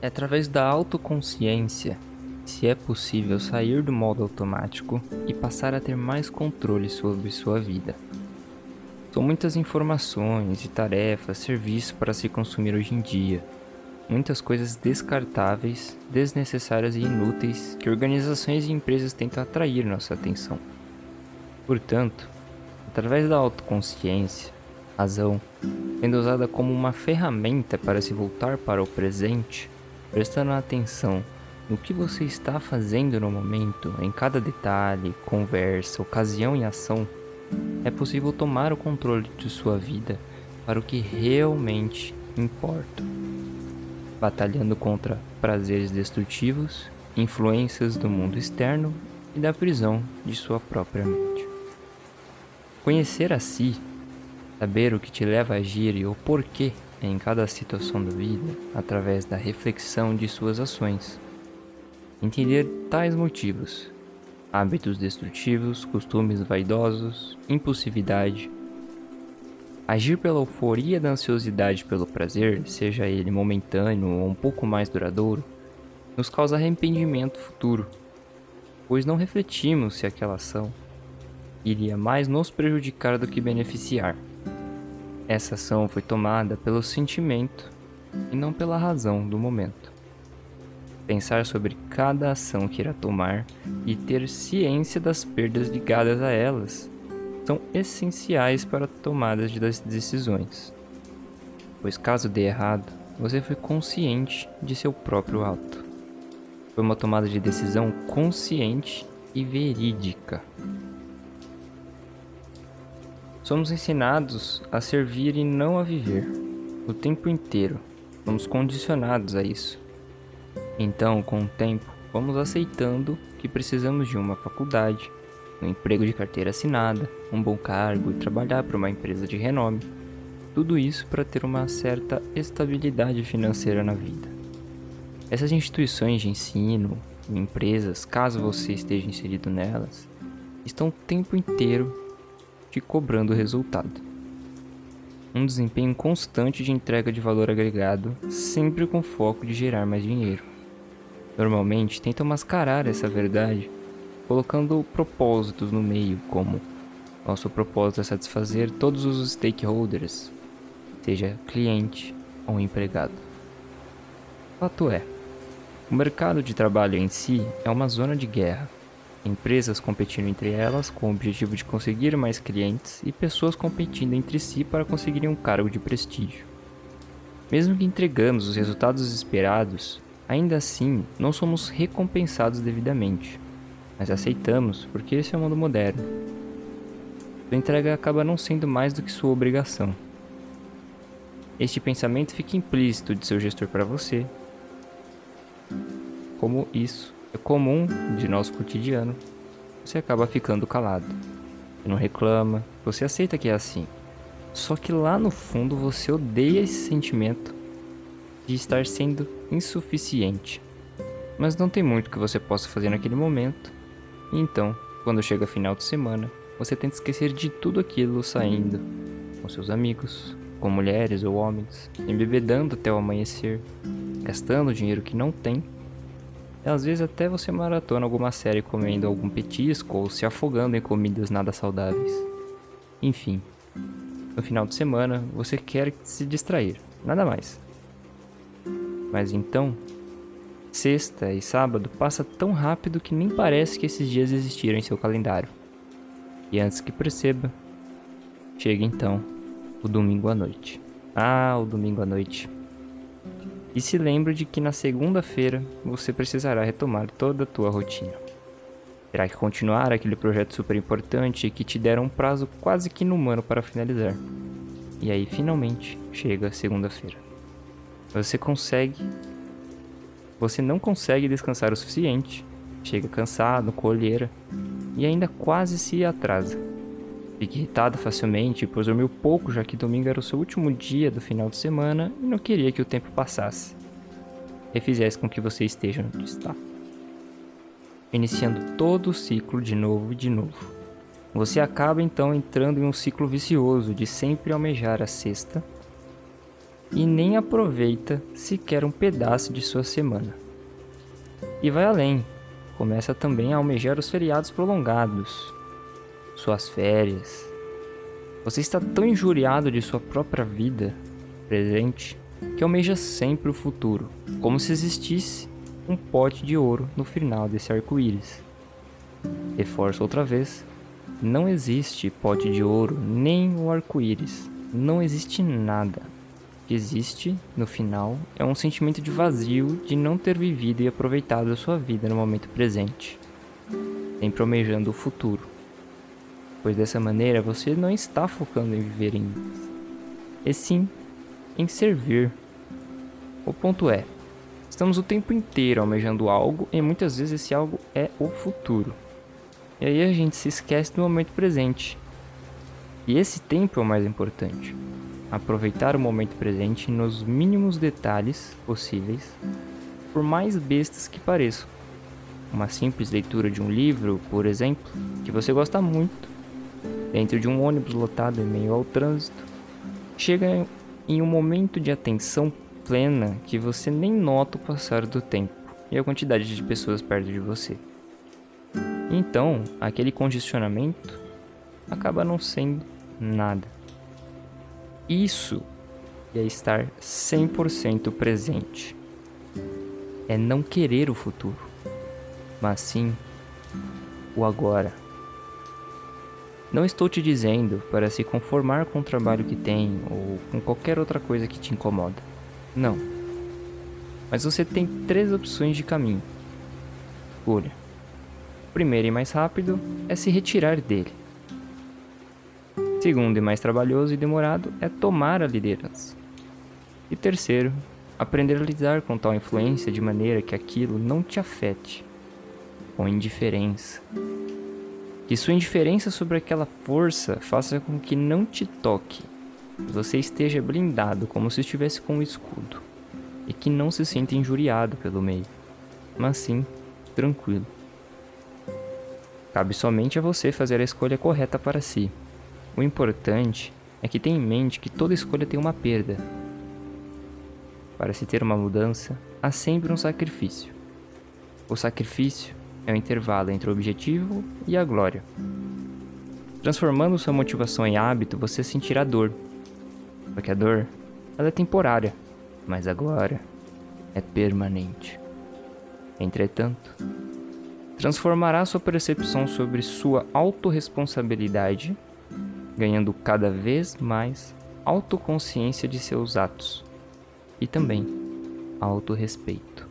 É através da autoconsciência se é possível sair do modo automático e passar a ter mais controle sobre sua vida. São muitas informações e tarefas, serviços para se consumir hoje em dia. Muitas coisas descartáveis, desnecessárias e inúteis que organizações e empresas tentam atrair nossa atenção. Portanto, através da autoconsciência, razão, sendo usada como uma ferramenta para se voltar para o presente, prestando atenção no que você está fazendo no momento, em cada detalhe, conversa, ocasião e ação, é possível tomar o controle de sua vida para o que realmente importa. Batalhando contra prazeres destrutivos, influências do mundo externo e da prisão de sua própria mente. Conhecer a si, saber o que te leva a agir e o porquê em cada situação da vida através da reflexão de suas ações Entender tais motivos, hábitos destrutivos, costumes vaidosos, impulsividade. Agir pela euforia da ansiosidade pelo prazer, seja ele momentâneo ou um pouco mais duradouro, nos causa arrependimento futuro, pois não refletimos se aquela ação iria mais nos prejudicar do que beneficiar. Essa ação foi tomada pelo sentimento e não pela razão do momento pensar sobre cada ação que irá tomar e ter ciência das perdas ligadas a elas são essenciais para a tomada das decisões. Pois caso dê errado, você foi consciente de seu próprio ato. Foi uma tomada de decisão consciente e verídica. Somos ensinados a servir e não a viver, o tempo inteiro. Somos condicionados a isso. Então, com o tempo, vamos aceitando que precisamos de uma faculdade, um emprego de carteira assinada, um bom cargo e trabalhar para uma empresa de renome. Tudo isso para ter uma certa estabilidade financeira na vida. Essas instituições de ensino, empresas, caso você esteja inserido nelas, estão o tempo inteiro te cobrando resultado. Um desempenho constante de entrega de valor agregado, sempre com foco de gerar mais dinheiro normalmente tentam mascarar essa verdade colocando propósitos no meio, como nosso propósito é satisfazer todos os stakeholders, seja cliente ou empregado. Fato é, o mercado de trabalho em si é uma zona de guerra. Empresas competindo entre elas com o objetivo de conseguir mais clientes e pessoas competindo entre si para conseguirem um cargo de prestígio. Mesmo que entregamos os resultados esperados, Ainda assim, não somos recompensados devidamente, mas aceitamos porque esse é o mundo moderno. Sua entrega acaba não sendo mais do que sua obrigação. Este pensamento fica implícito de seu gestor para você. Como isso comum de nosso cotidiano, você acaba ficando calado. Você não reclama, você aceita que é assim. Só que lá no fundo você odeia esse sentimento de estar sendo insuficiente. Mas não tem muito que você possa fazer naquele momento. Então, quando chega final de semana, você tenta esquecer de tudo aquilo saindo com seus amigos, com mulheres ou homens, embebedando até o amanhecer, gastando dinheiro que não tem. E às vezes até você maratona alguma série comendo algum petisco ou se afogando em comidas nada saudáveis. Enfim, no final de semana você quer se distrair, nada mais. Mas então, sexta e sábado passa tão rápido que nem parece que esses dias existiram em seu calendário. E antes que perceba, chega então o domingo à noite. Ah, o domingo à noite. E se lembre de que na segunda-feira você precisará retomar toda a tua rotina. Terá que continuar aquele projeto super importante que te deram um prazo quase que inumano para finalizar. E aí finalmente chega a segunda-feira. Você consegue. Você não consegue descansar o suficiente. Chega cansado, colheira e ainda quase se atrasa. Fica irritado facilmente, pois dormiu pouco, já que domingo era o seu último dia do final de semana e não queria que o tempo passasse e fizesse com que você esteja onde está. Iniciando todo o ciclo de novo e de novo. Você acaba então entrando em um ciclo vicioso de sempre almejar a sexta e nem aproveita sequer um pedaço de sua semana. E vai além, começa também a almejar os feriados prolongados, suas férias. Você está tão injuriado de sua própria vida presente que almeja sempre o futuro, como se existisse um pote de ouro no final desse arco-íris. Reforço outra vez: não existe pote de ouro nem o arco-íris. Não existe nada. O que existe, no final, é um sentimento de vazio de não ter vivido e aproveitado a sua vida no momento presente, sempre almejando o futuro. Pois dessa maneira você não está focando em viver em e sim em servir. O ponto é, estamos o tempo inteiro almejando algo e muitas vezes esse algo é o futuro. E aí a gente se esquece do momento presente. E esse tempo é o mais importante. Aproveitar o momento presente nos mínimos detalhes possíveis, por mais bestas que pareçam. Uma simples leitura de um livro, por exemplo, que você gosta muito, dentro de um ônibus lotado em meio ao trânsito, chega em um momento de atenção plena que você nem nota o passar do tempo e a quantidade de pessoas perto de você. Então, aquele condicionamento acaba não sendo nada. Isso é estar 100% presente. É não querer o futuro, mas sim o agora. Não estou te dizendo para se conformar com o trabalho que tem ou com qualquer outra coisa que te incomoda. Não. Mas você tem três opções de caminho. Escolha primeiro e mais rápido é se retirar dele. Segundo e mais trabalhoso e demorado é tomar a liderança. E terceiro, aprender a lidar com tal influência de maneira que aquilo não te afete, com indiferença. Que sua indiferença sobre aquela força faça com que não te toque, que você esteja blindado como se estivesse com um escudo, e que não se sinta injuriado pelo meio, mas sim tranquilo. Cabe somente a você fazer a escolha correta para si. O importante é que tenha em mente que toda escolha tem uma perda. Para se ter uma mudança, há sempre um sacrifício. O sacrifício é o intervalo entre o objetivo e a glória. Transformando sua motivação em hábito, você sentirá dor. Porque a dor, ela é temporária, mas a glória é permanente. Entretanto, transformará sua percepção sobre sua autorresponsabilidade, ganhando cada vez mais autoconsciência de seus atos e também autorrespeito.